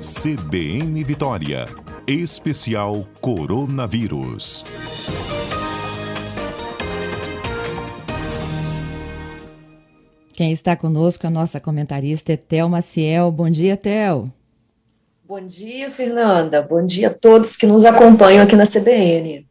CBN Vitória. Especial Coronavírus. Quem está conosco é a nossa comentarista Etel Maciel. Bom dia, Tel. Bom dia, Fernanda. Bom dia a todos que nos acompanham aqui na CBN.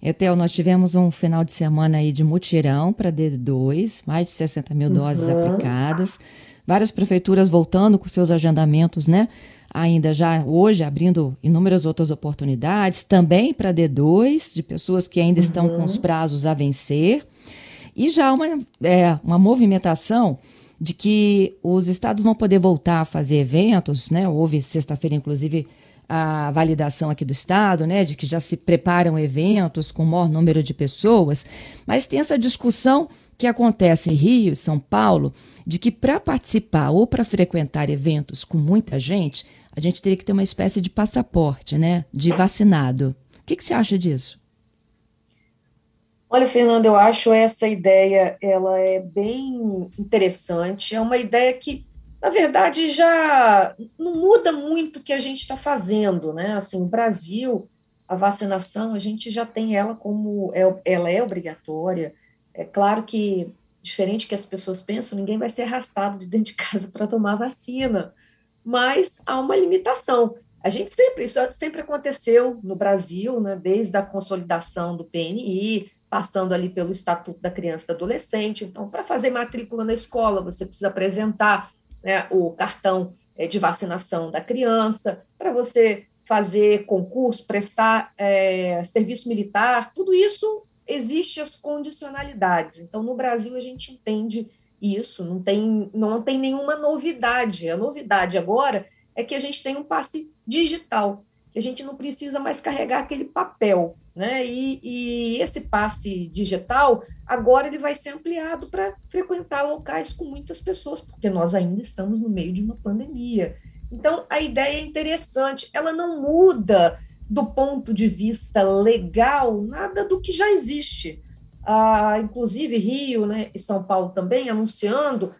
Etel, nós tivemos um final de semana aí de mutirão para D2, mais de 60 mil doses uhum. aplicadas, várias prefeituras voltando com seus agendamentos, né? Ainda já hoje abrindo inúmeras outras oportunidades, também para D2, de pessoas que ainda uhum. estão com os prazos a vencer. E já uma, é, uma movimentação de que os estados vão poder voltar a fazer eventos, né? Houve sexta-feira, inclusive, a validação aqui do Estado, né, de que já se preparam eventos com maior número de pessoas, mas tem essa discussão que acontece em Rio São Paulo, de que para participar ou para frequentar eventos com muita gente, a gente teria que ter uma espécie de passaporte, né, de vacinado. O que, que você acha disso? Olha, Fernando, eu acho essa ideia, ela é bem interessante, é uma ideia que na verdade, já não muda muito o que a gente está fazendo, né? Assim, o Brasil, a vacinação, a gente já tem ela como é, ela é obrigatória. É claro que, diferente que as pessoas pensam, ninguém vai ser arrastado de dentro de casa para tomar vacina, mas há uma limitação. A gente sempre, isso sempre aconteceu no Brasil, né, desde a consolidação do PNI, passando ali pelo Estatuto da Criança e do Adolescente. Então, para fazer matrícula na escola, você precisa apresentar né, o cartão é, de vacinação da criança, para você fazer concurso, prestar é, serviço militar, tudo isso existe as condicionalidades. Então, no Brasil, a gente entende isso, não tem, não tem nenhuma novidade. A novidade agora é que a gente tem um passe digital, que a gente não precisa mais carregar aquele papel. Né? E, e esse passe digital, agora ele vai ser ampliado para frequentar locais com muitas pessoas, porque nós ainda estamos no meio de uma pandemia. Então, a ideia é interessante, ela não muda do ponto de vista legal nada do que já existe. Ah, inclusive, Rio né, e São Paulo também anunciando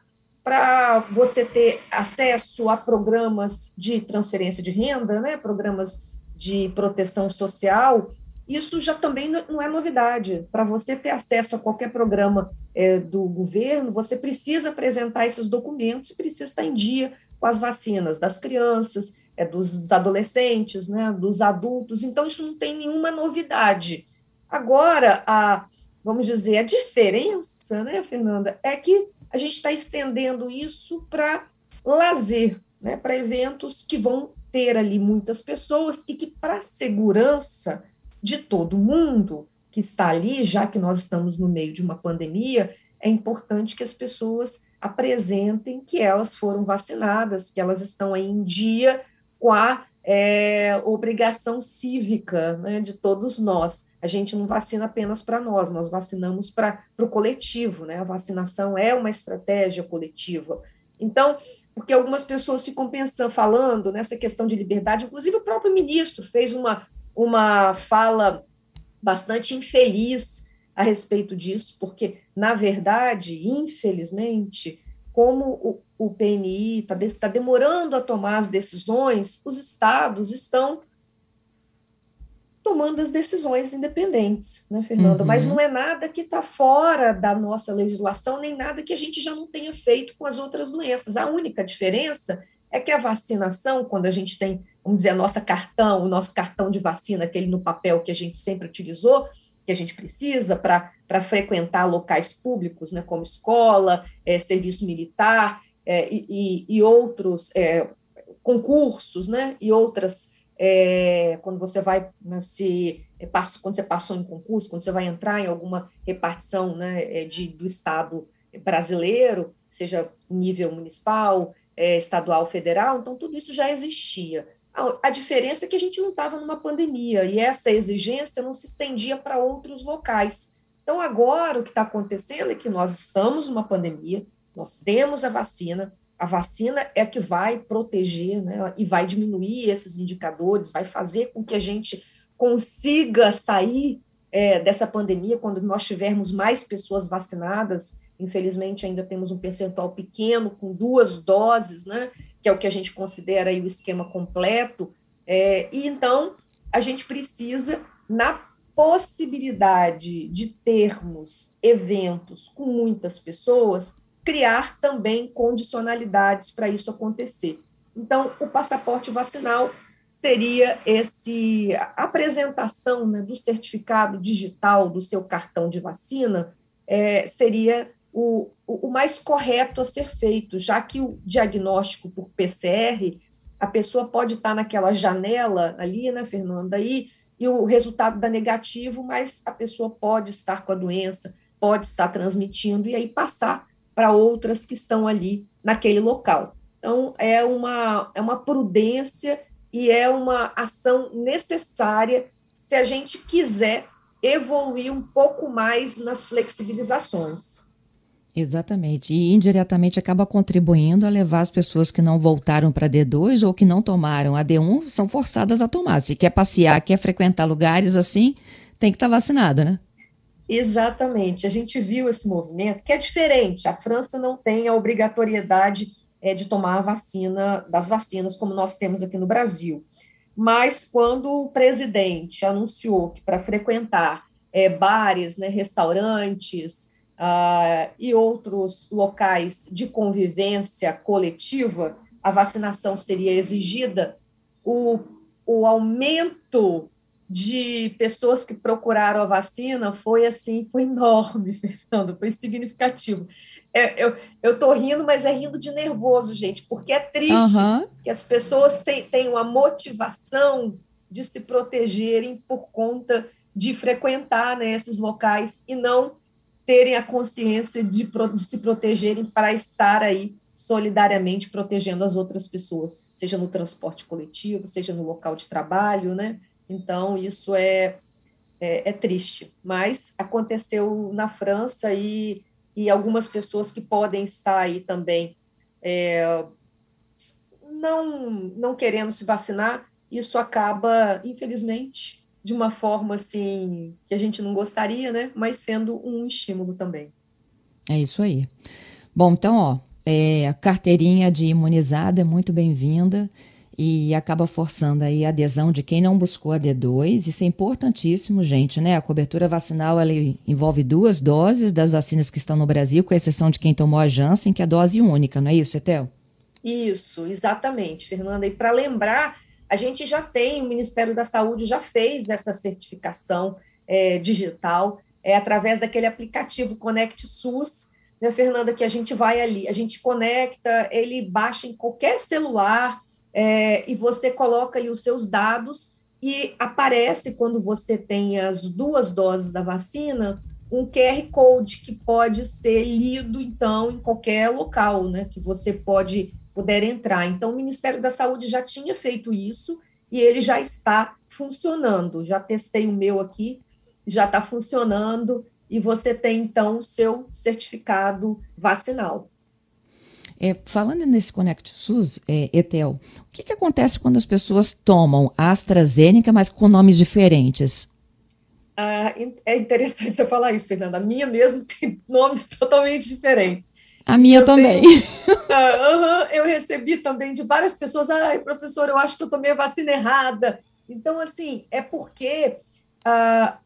para você ter acesso a programas de transferência de renda, né, programas de proteção social, isso já também não é novidade. Para você ter acesso a qualquer programa é, do governo, você precisa apresentar esses documentos e precisa estar em dia com as vacinas das crianças, é, dos adolescentes, né, dos adultos. Então, isso não tem nenhuma novidade. Agora, a, vamos dizer, a diferença, né, Fernanda, é que a gente está estendendo isso para lazer, né, para eventos que vão ter ali muitas pessoas e que, para segurança de todo mundo que está ali, já que nós estamos no meio de uma pandemia, é importante que as pessoas apresentem que elas foram vacinadas, que elas estão aí em dia com a é, obrigação cívica né, de todos nós. A gente não vacina apenas para nós, nós vacinamos para o coletivo, né? A vacinação é uma estratégia coletiva. Então, porque algumas pessoas ficam pensando, falando nessa questão de liberdade, inclusive o próprio ministro fez uma uma fala bastante infeliz a respeito disso, porque, na verdade, infelizmente, como o, o PNI está tá demorando a tomar as decisões, os estados estão tomando as decisões independentes, né, Fernanda? Uhum. Mas não é nada que está fora da nossa legislação, nem nada que a gente já não tenha feito com as outras doenças. A única diferença é que a vacinação, quando a gente tem vamos dizer, a nossa cartão, o nosso cartão de vacina, aquele no papel que a gente sempre utilizou, que a gente precisa para frequentar locais públicos, né, como escola, é, serviço militar é, e, e, outros é, concursos, né, e outras, quando você vai né, se, quando você passou em concurso, quando você vai entrar em alguma repartição né, de, do Estado brasileiro, seja nível municipal, estadual, federal, então tudo isso já existia. A diferença é que a gente não estava numa pandemia e essa exigência não se estendia para outros locais. Então, agora o que está acontecendo é que nós estamos numa pandemia, nós temos a vacina, a vacina é que vai proteger né, e vai diminuir esses indicadores, vai fazer com que a gente consiga sair é, dessa pandemia quando nós tivermos mais pessoas vacinadas. Infelizmente, ainda temos um percentual pequeno com duas doses, né? Que é o que a gente considera aí o esquema completo, é, e então a gente precisa, na possibilidade de termos eventos com muitas pessoas, criar também condicionalidades para isso acontecer. Então, o passaporte vacinal seria esse apresentação né, do certificado digital do seu cartão de vacina é, seria o, o, o mais correto a ser feito, já que o diagnóstico por PCR a pessoa pode estar naquela janela ali, né, Fernanda, aí, e o resultado dá negativo, mas a pessoa pode estar com a doença, pode estar transmitindo e aí passar para outras que estão ali naquele local. Então, é uma, é uma prudência e é uma ação necessária se a gente quiser evoluir um pouco mais nas flexibilizações. Exatamente. E indiretamente acaba contribuindo a levar as pessoas que não voltaram para D2 ou que não tomaram a D1 são forçadas a tomar. Se quer passear, quer frequentar lugares assim, tem que estar tá vacinado, né? Exatamente. A gente viu esse movimento que é diferente. A França não tem a obrigatoriedade é, de tomar a vacina das vacinas como nós temos aqui no Brasil. Mas quando o presidente anunciou que para frequentar é, bares, né, restaurantes, uh, e outros locais de convivência coletiva, a vacinação seria exigida, o, o aumento de pessoas que procuraram a vacina foi assim, foi enorme, Fernando, foi significativo. É, eu, eu tô rindo, mas é rindo de nervoso, gente, porque é triste uhum. que as pessoas tenham a motivação de se protegerem por conta de frequentar né, esses locais e não terem a consciência de, de se protegerem para estar aí solidariamente protegendo as outras pessoas, seja no transporte coletivo, seja no local de trabalho, né? Então, isso é, é, é triste, mas aconteceu na França e, e algumas pessoas que podem estar aí também é, não, não querendo se vacinar, isso acaba, infelizmente, de uma forma assim que a gente não gostaria, né? Mas sendo um estímulo também. É isso aí. Bom, então, ó, é, a carteirinha de imunizado é muito bem-vinda e acaba forçando aí a adesão de quem não buscou a D2. Isso é importantíssimo, gente, né? A cobertura vacinal ela envolve duas doses das vacinas que estão no Brasil, com exceção de quem tomou a Janssen, que é a dose única, não é isso, Etel? Isso, exatamente, Fernanda. E para lembrar a gente já tem, o Ministério da Saúde já fez essa certificação é, digital, é através daquele aplicativo Conect SUS, né, Fernanda, que a gente vai ali, a gente conecta, ele baixa em qualquer celular é, e você coloca ali os seus dados e aparece quando você tem as duas doses da vacina um QR Code que pode ser lido, então, em qualquer local, né? Que você pode puder entrar. Então, o Ministério da Saúde já tinha feito isso e ele já está funcionando. Já testei o meu aqui, já está funcionando e você tem então o seu certificado vacinal. É, falando nesse Conect SUS, é, Etel, o que, que acontece quando as pessoas tomam AstraZeneca, mas com nomes diferentes? Ah, é interessante você falar isso, Fernanda. A minha mesmo tem nomes totalmente diferentes. A minha eu também. Tenho, uh, eu recebi também de várias pessoas, ai, professor, eu acho que eu tomei a vacina errada. Então, assim, é porque uh,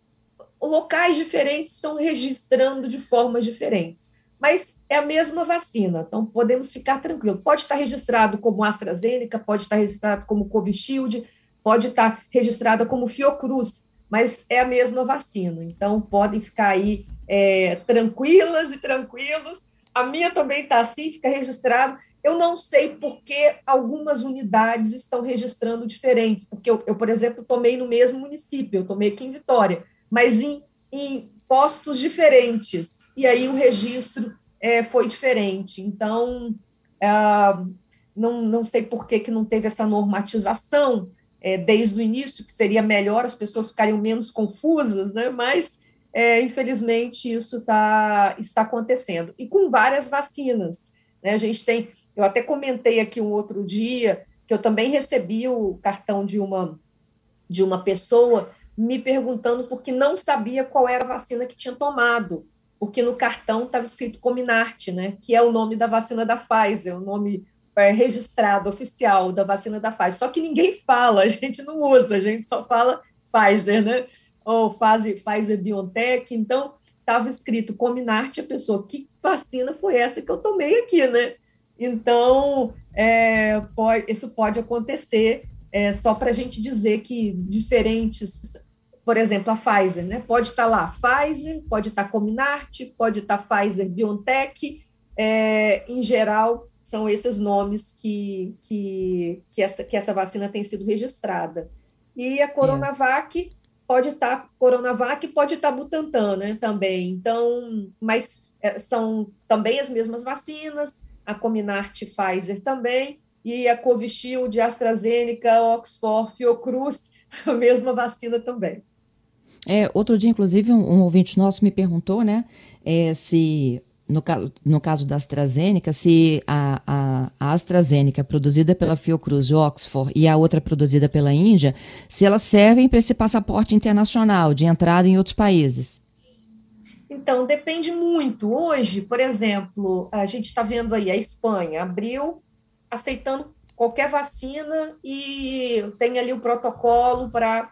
locais diferentes estão registrando de formas diferentes. Mas é a mesma vacina, então podemos ficar tranquilos. Pode estar registrado como AstraZeneca, pode estar registrado como Covishield, pode estar registrada como Fiocruz, mas é a mesma vacina. Então, podem ficar aí é, tranquilas e tranquilos a minha também está assim, fica registrado. Eu não sei por que algumas unidades estão registrando diferentes, porque eu, eu, por exemplo, tomei no mesmo município, eu tomei aqui em Vitória, mas em, em postos diferentes, e aí o registro é, foi diferente. Então, é, não, não sei por que, que não teve essa normatização é, desde o início, que seria melhor, as pessoas ficariam menos confusas, né? mas é, infelizmente, isso tá, está acontecendo. E com várias vacinas. Né? A gente tem, eu até comentei aqui um outro dia, que eu também recebi o cartão de uma, de uma pessoa me perguntando porque não sabia qual era a vacina que tinha tomado, porque no cartão estava escrito Cominart, né, que é o nome da vacina da Pfizer, o nome é, registrado, oficial da vacina da Pfizer. Só que ninguém fala, a gente não usa, a gente só fala Pfizer, né? Ou Pfizer, Pfizer BioNTech. Então, estava escrito Cominarte, a pessoa, que vacina foi essa que eu tomei aqui, né? Então, é, pode, isso pode acontecer é, só para a gente dizer que diferentes, por exemplo, a Pfizer, né? Pode estar tá lá Pfizer, pode estar tá Cominarte, pode estar tá Pfizer BioNTech, é, em geral, são esses nomes que, que, que, essa, que essa vacina tem sido registrada. E a Coronavac é. Pode estar, tá, Coronavac pode estar tá Butantan, né, também. Então, mas é, são também as mesmas vacinas, a Comirnaty Pfizer também, e a Covishield, AstraZeneca, Oxford, Fiocruz, a mesma vacina também. É, outro dia, inclusive, um, um ouvinte nosso me perguntou, né, é, se no, no caso da AstraZeneca, se a, a, a, AstraZeneca produzida pela Fiocruz Oxford e a outra produzida pela Índia, se elas servem para esse passaporte internacional de entrada em outros países. Então, depende muito. Hoje, por exemplo, a gente está vendo aí a Espanha abriu aceitando qualquer vacina e tem ali o protocolo para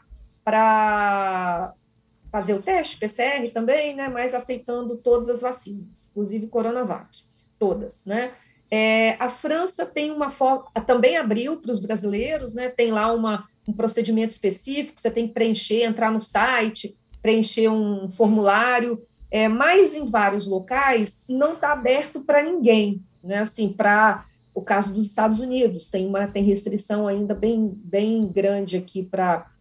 fazer o teste PCR também, né, mas aceitando todas as vacinas, inclusive Coronavac, todas, né. É, a França tem uma forma, também abriu para os brasileiros, né, tem lá uma, um procedimento específico, você tem que preencher, entrar no site, preencher um formulário, é, mas em vários locais não está aberto para ninguém, né, assim, para o caso dos Estados Unidos, tem uma tem restrição ainda bem, bem grande aqui para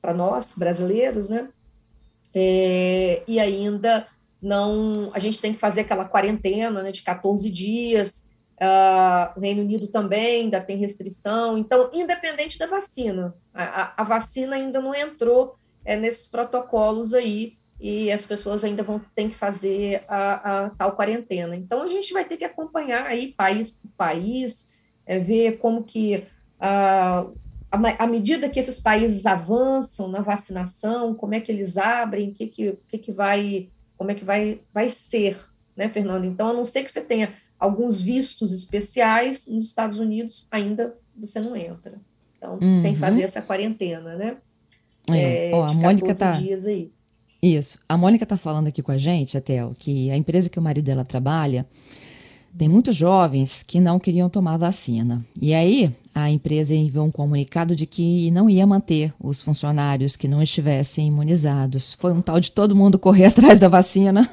para nós brasileiros, né? É, e ainda não, a gente tem que fazer aquela quarentena né, de 14 dias. Uh, o Reino Unido também ainda tem restrição. Então, independente da vacina, a, a vacina ainda não entrou é, nesses protocolos aí e as pessoas ainda vão ter que fazer a, a, tal quarentena. Então, a gente vai ter que acompanhar aí país por país, é, ver como que uh, à medida que esses países avançam na vacinação, como é que eles abrem, que, que, que, que vai, como é que vai, vai ser, né, Fernando? Então, a não ser que você tenha alguns vistos especiais, nos Estados Unidos ainda você não entra. Então, uhum. sem fazer essa quarentena, né? É, é, a Mônica tá dias aí. Isso. A Mônica está falando aqui com a gente, Atel, que a empresa que o marido dela trabalha tem muitos jovens que não queriam tomar vacina. E aí, a empresa enviou um comunicado de que não ia manter os funcionários que não estivessem imunizados. Foi um tal de todo mundo correr atrás da vacina.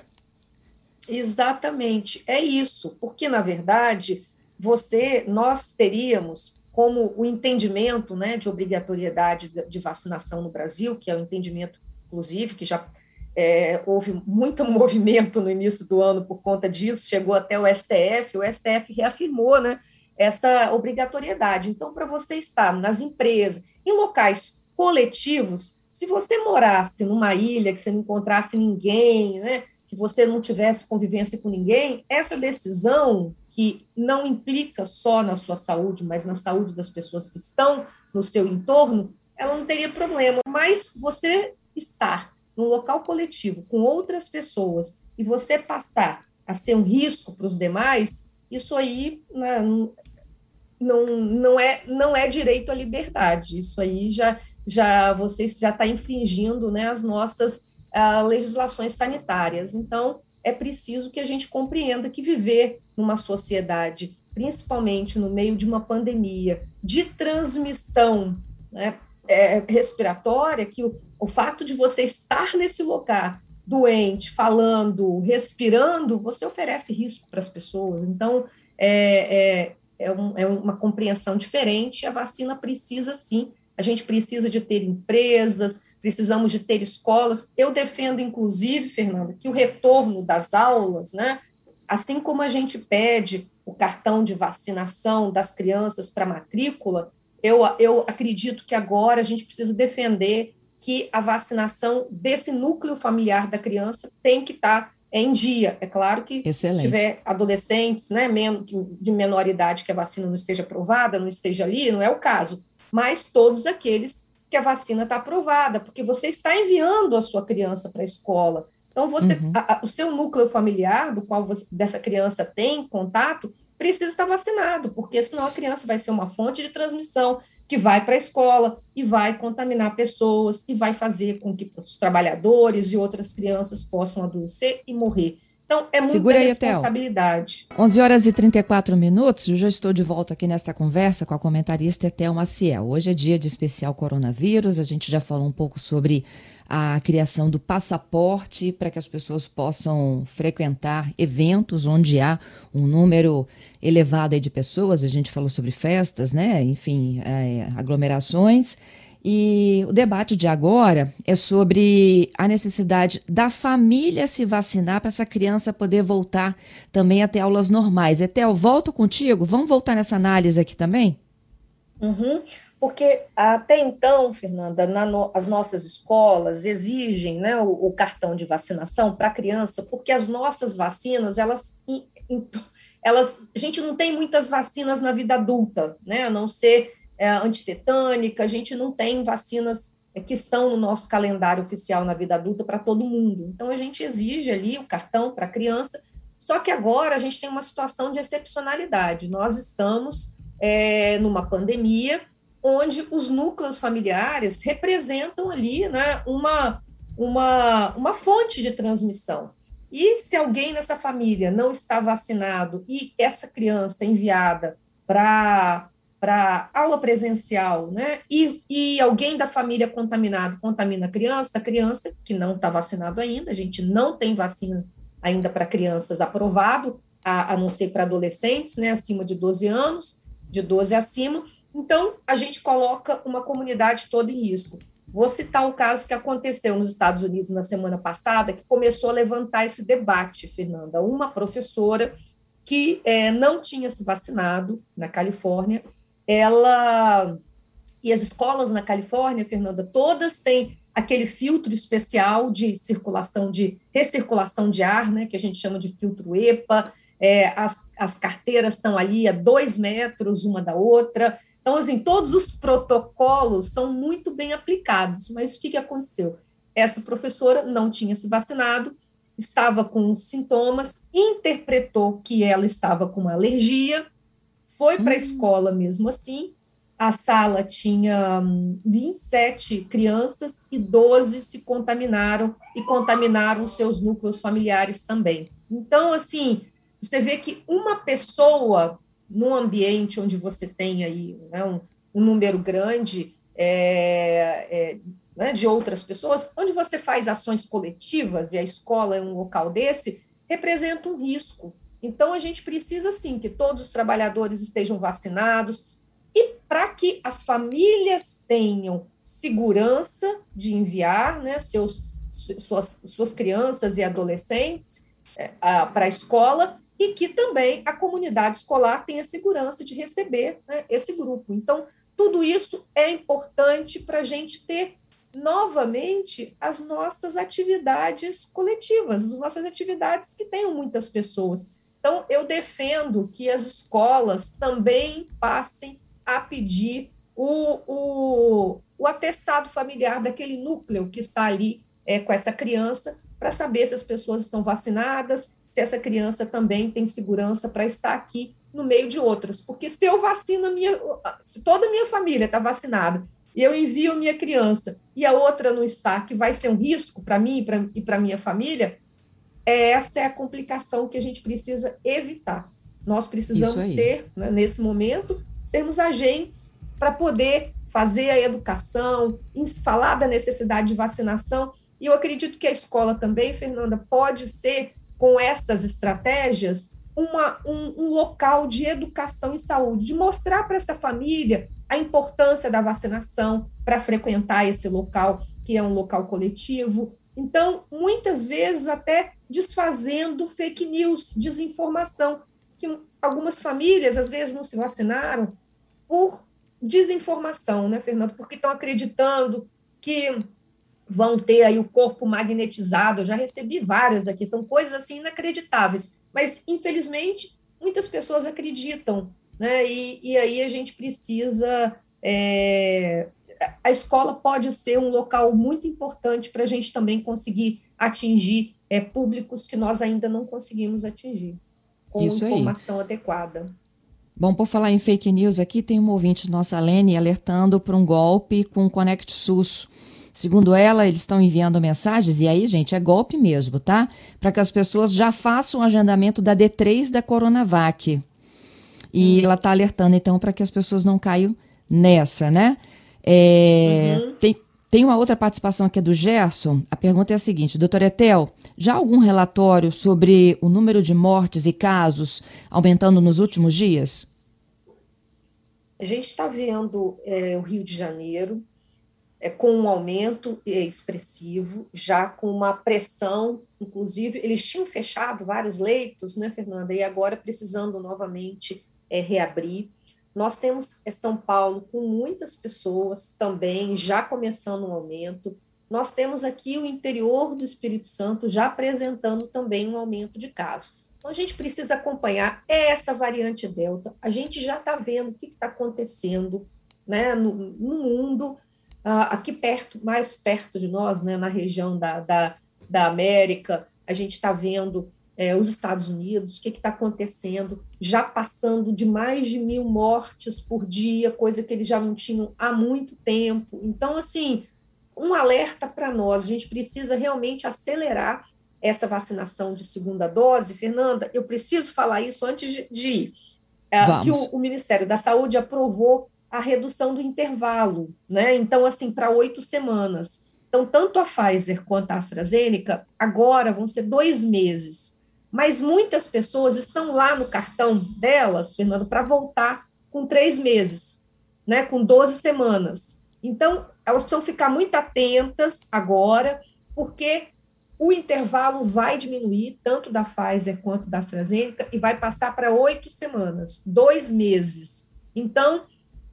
Exatamente, é isso, porque na verdade você, nós teríamos como o entendimento, né, de obrigatoriedade de vacinação no Brasil, que é o entendimento, inclusive, que já é, houve muito movimento no início do ano por conta disso, chegou até o STF, o STF reafirmou, né, essa obrigatoriedade. Então, para você estar nas empresas, em locais coletivos, se você morasse numa ilha que você não encontrasse ninguém, né, que você não tivesse convivência com ninguém, essa decisão que não implica só na sua saúde, mas na saúde das pessoas que estão no seu entorno, ela não teria problema. Mas você estar num local coletivo com outras pessoas e você passar a ser um risco para os demais, isso aí né, não, não, é, não é direito à liberdade. Isso aí já, já você já está infringindo né, as nossas uh, legislações sanitárias. Então, é preciso que a gente compreenda que viver numa sociedade, principalmente no meio de uma pandemia de transmissão né, é, respiratória, que o, o fato de você estar nesse lugar doente, falando, respirando, você oferece risco para as pessoas. Então, é, é, é, um, é uma compreensão diferente. A vacina precisa sim, a gente precisa de ter empresas, precisamos de ter escolas. Eu defendo, inclusive, Fernanda, que o retorno das aulas, né, assim como a gente pede o cartão de vacinação das crianças para matrícula, eu, eu acredito que agora a gente precisa defender que a vacinação desse núcleo familiar da criança tem que estar tá em dia. É claro que Excelente. se tiver adolescentes né, de menor idade que a vacina não esteja aprovada, não esteja ali, não é o caso. Mas todos aqueles que a vacina está aprovada, porque você está enviando a sua criança para a escola. Então, você, uhum. a, a, o seu núcleo familiar, do qual você, dessa criança tem contato, precisa estar vacinado, porque senão a criança vai ser uma fonte de transmissão que vai para a escola e vai contaminar pessoas e vai fazer com que os trabalhadores e outras crianças possam adoecer e morrer. Então, é muita Segura responsabilidade. Aí, 11 horas e 34 minutos, eu já estou de volta aqui nesta conversa com a comentarista Etel Maciel. Hoje é dia de especial coronavírus, a gente já falou um pouco sobre a criação do passaporte para que as pessoas possam frequentar eventos onde há um número elevado de pessoas. A gente falou sobre festas, né? Enfim, é, aglomerações. E o debate de agora é sobre a necessidade da família se vacinar para essa criança poder voltar também até aulas normais. Etel, volto contigo. Vamos voltar nessa análise aqui também? Uhum, porque até então, Fernanda, na no, as nossas escolas exigem né, o, o cartão de vacinação para a criança, porque as nossas vacinas, elas, elas, a gente não tem muitas vacinas na vida adulta, né, a não ser é, antitetânica, a gente não tem vacinas que estão no nosso calendário oficial na vida adulta para todo mundo. Então, a gente exige ali o cartão para a criança, só que agora a gente tem uma situação de excepcionalidade. Nós estamos é, numa pandemia onde os núcleos familiares representam ali né, uma, uma, uma fonte de transmissão. E se alguém nessa família não está vacinado e essa criança enviada para para aula presencial, né? E, e alguém da família contaminado contamina a criança, a criança que não está vacinado ainda, a gente não tem vacina ainda para crianças aprovado, a, a não ser para adolescentes, né? Acima de 12 anos, de 12 acima. Então, a gente coloca uma comunidade toda em risco. Vou citar um caso que aconteceu nos Estados Unidos na semana passada, que começou a levantar esse debate, Fernanda. Uma professora que é, não tinha se vacinado na Califórnia ela e as escolas na Califórnia, Fernanda, todas têm aquele filtro especial de circulação de recirculação de ar, né, que a gente chama de filtro EPA. É, as, as carteiras estão ali a dois metros uma da outra. Então, assim, todos os protocolos são muito bem aplicados. Mas o que, que aconteceu? Essa professora não tinha se vacinado, estava com sintomas, interpretou que ela estava com uma alergia, foi para a hum. escola mesmo assim. A sala tinha 27 hum, crianças e 12 se contaminaram e contaminaram seus núcleos familiares também. Então, assim, você vê que uma pessoa num ambiente onde você tem aí né, um, um, número grande é, é, né, de outras pessoas, onde você faz ações coletivas, e a escola é um local desse, representa um risco. Então, a gente precisa, sim, que todos os trabalhadores estejam vacinados e para que as famílias tenham segurança de enviar né, seus, suas, suas crianças e adolescentes é, para a escola e que também a comunidade escolar tenha segurança de receber né, esse grupo. Então, tudo isso é importante para a gente ter novamente as nossas atividades coletivas, as nossas atividades que tenham muitas pessoas. Então, eu defendo que as escolas também passem a pedir o, o, o atestado familiar daquele núcleo que está ali é, com essa criança, para saber se as pessoas estão vacinadas, se essa criança também tem segurança para estar aqui no meio de outras. Porque se eu vacino a minha, se toda a minha família está vacinada e eu envio minha criança e a outra não está, que vai ser um risco para mim e para a minha família, essa é a complicação que a gente precisa evitar. Nós precisamos ser, né, nesse momento, sermos agentes para poder fazer a educação, falar da necessidade de vacinação. E eu acredito que a escola também, Fernanda, pode ser, com essas estratégias, uma, um, um local de educação e saúde, de mostrar para essa família a importância da vacinação para frequentar esse local, que é um local coletivo, então, muitas vezes, até desfazendo fake news, desinformação, que algumas famílias, às vezes, não se vacinaram por desinformação, né, Fernando? Porque estão acreditando que vão ter aí o corpo magnetizado. Eu já recebi várias aqui, são coisas assim inacreditáveis. Mas, infelizmente, muitas pessoas acreditam, né? E, e aí a gente precisa é, a escola pode ser um local muito importante para a gente também conseguir atingir é, públicos que nós ainda não conseguimos atingir. com Isso informação aí. adequada. Bom, por falar em fake news aqui, tem uma ouvinte nossa, Lene, alertando para um golpe com o Conect SUS. Segundo ela, eles estão enviando mensagens, e aí, gente, é golpe mesmo, tá? Para que as pessoas já façam o agendamento da D3 da Coronavac. E ela está alertando, então, para que as pessoas não caiam nessa, né? É, uhum. tem, tem uma outra participação aqui do Gerson. A pergunta é a seguinte: doutor Etel, já algum relatório sobre o número de mortes e casos aumentando nos últimos dias? A gente está vendo é, o Rio de Janeiro é, com um aumento é, expressivo, já com uma pressão, inclusive, eles tinham fechado vários leitos, né, Fernanda, e agora precisando novamente é, reabrir. Nós temos é, São Paulo com muitas pessoas também já começando um aumento. Nós temos aqui o interior do Espírito Santo já apresentando também um aumento de casos. Então, a gente precisa acompanhar essa variante Delta. A gente já está vendo o que está acontecendo né, no, no mundo, aqui perto, mais perto de nós, né, na região da, da, da América. A gente está vendo é, os Estados Unidos, o que está acontecendo, já passando de mais de mil mortes por dia, coisa que eles já não tinham há muito tempo. Então, assim, um alerta para nós, a gente precisa realmente acelerar essa vacinação de segunda dose. Fernanda, eu preciso falar isso antes de, de ir. É, que o, o Ministério da Saúde aprovou a redução do intervalo, né? Então, assim, para oito semanas. Então, tanto a Pfizer quanto a AstraZeneca agora vão ser dois meses mas muitas pessoas estão lá no cartão delas, Fernando, para voltar com três meses, né, com 12 semanas. Então, elas precisam ficar muito atentas agora, porque o intervalo vai diminuir, tanto da Pfizer quanto da AstraZeneca, e vai passar para oito semanas, dois meses. Então,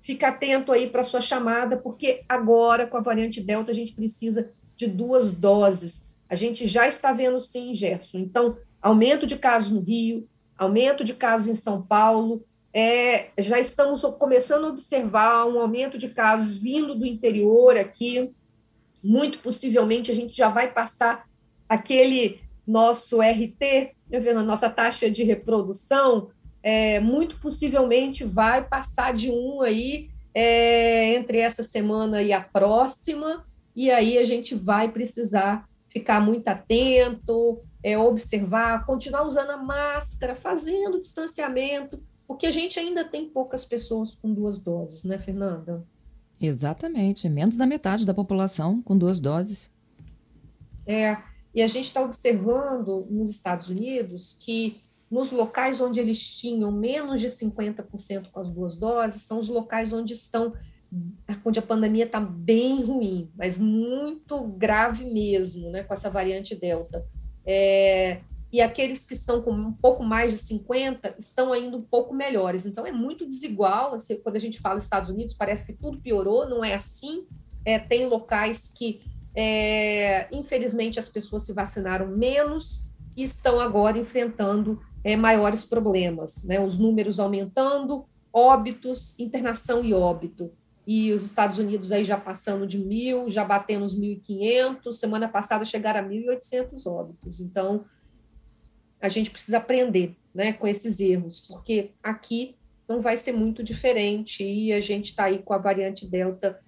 fica atento aí para sua chamada, porque agora, com a variante Delta, a gente precisa de duas doses. A gente já está vendo sim, Gerson. Então, aumento de casos no Rio, aumento de casos em São Paulo, é, já estamos começando a observar um aumento de casos vindo do interior aqui. Muito possivelmente a gente já vai passar aquele nosso RT, vendo, a nossa taxa de reprodução, é, muito possivelmente vai passar de um aí é, entre essa semana e a próxima, e aí a gente vai precisar ficar muito atento, é, observar, continuar usando a máscara, fazendo distanciamento, porque a gente ainda tem poucas pessoas com duas doses, né, Fernanda? Exatamente, menos da metade da população com duas doses. É, e a gente está observando nos Estados Unidos que nos locais onde eles tinham menos de 50% com as duas doses, são os locais onde estão onde a pandemia está bem ruim, mas muito grave mesmo, né, com essa variante Delta. É, e aqueles que estão com um pouco mais de 50 estão ainda um pouco melhores. Então, é muito desigual. Assim, quando a gente fala Estados Unidos, parece que tudo piorou, não é assim. É, tem locais que, é, infelizmente, as pessoas se vacinaram menos e estão agora enfrentando é, maiores problemas, né? Os números aumentando, óbitos, internação e óbito e os Estados Unidos aí já passando de mil, já batendo os 1.500, semana passada chegaram a 1.800 óbitos. Então, a gente precisa aprender né, com esses erros, porque aqui não vai ser muito diferente e a gente está aí com a variante Delta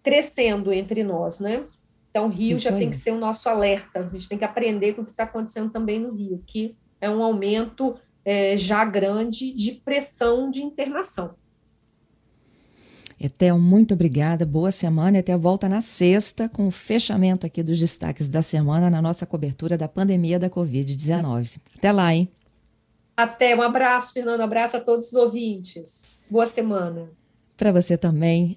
crescendo entre nós, né? Então, o Rio Isso já aí. tem que ser o nosso alerta, a gente tem que aprender com o que está acontecendo também no Rio, que é um aumento é, já grande de pressão de internação. Etel, muito obrigada, boa semana e até a volta na sexta com o fechamento aqui dos destaques da semana na nossa cobertura da pandemia da Covid-19. Até lá, hein? Até, um abraço, Fernando, um abraço a todos os ouvintes. Boa semana. Para você também.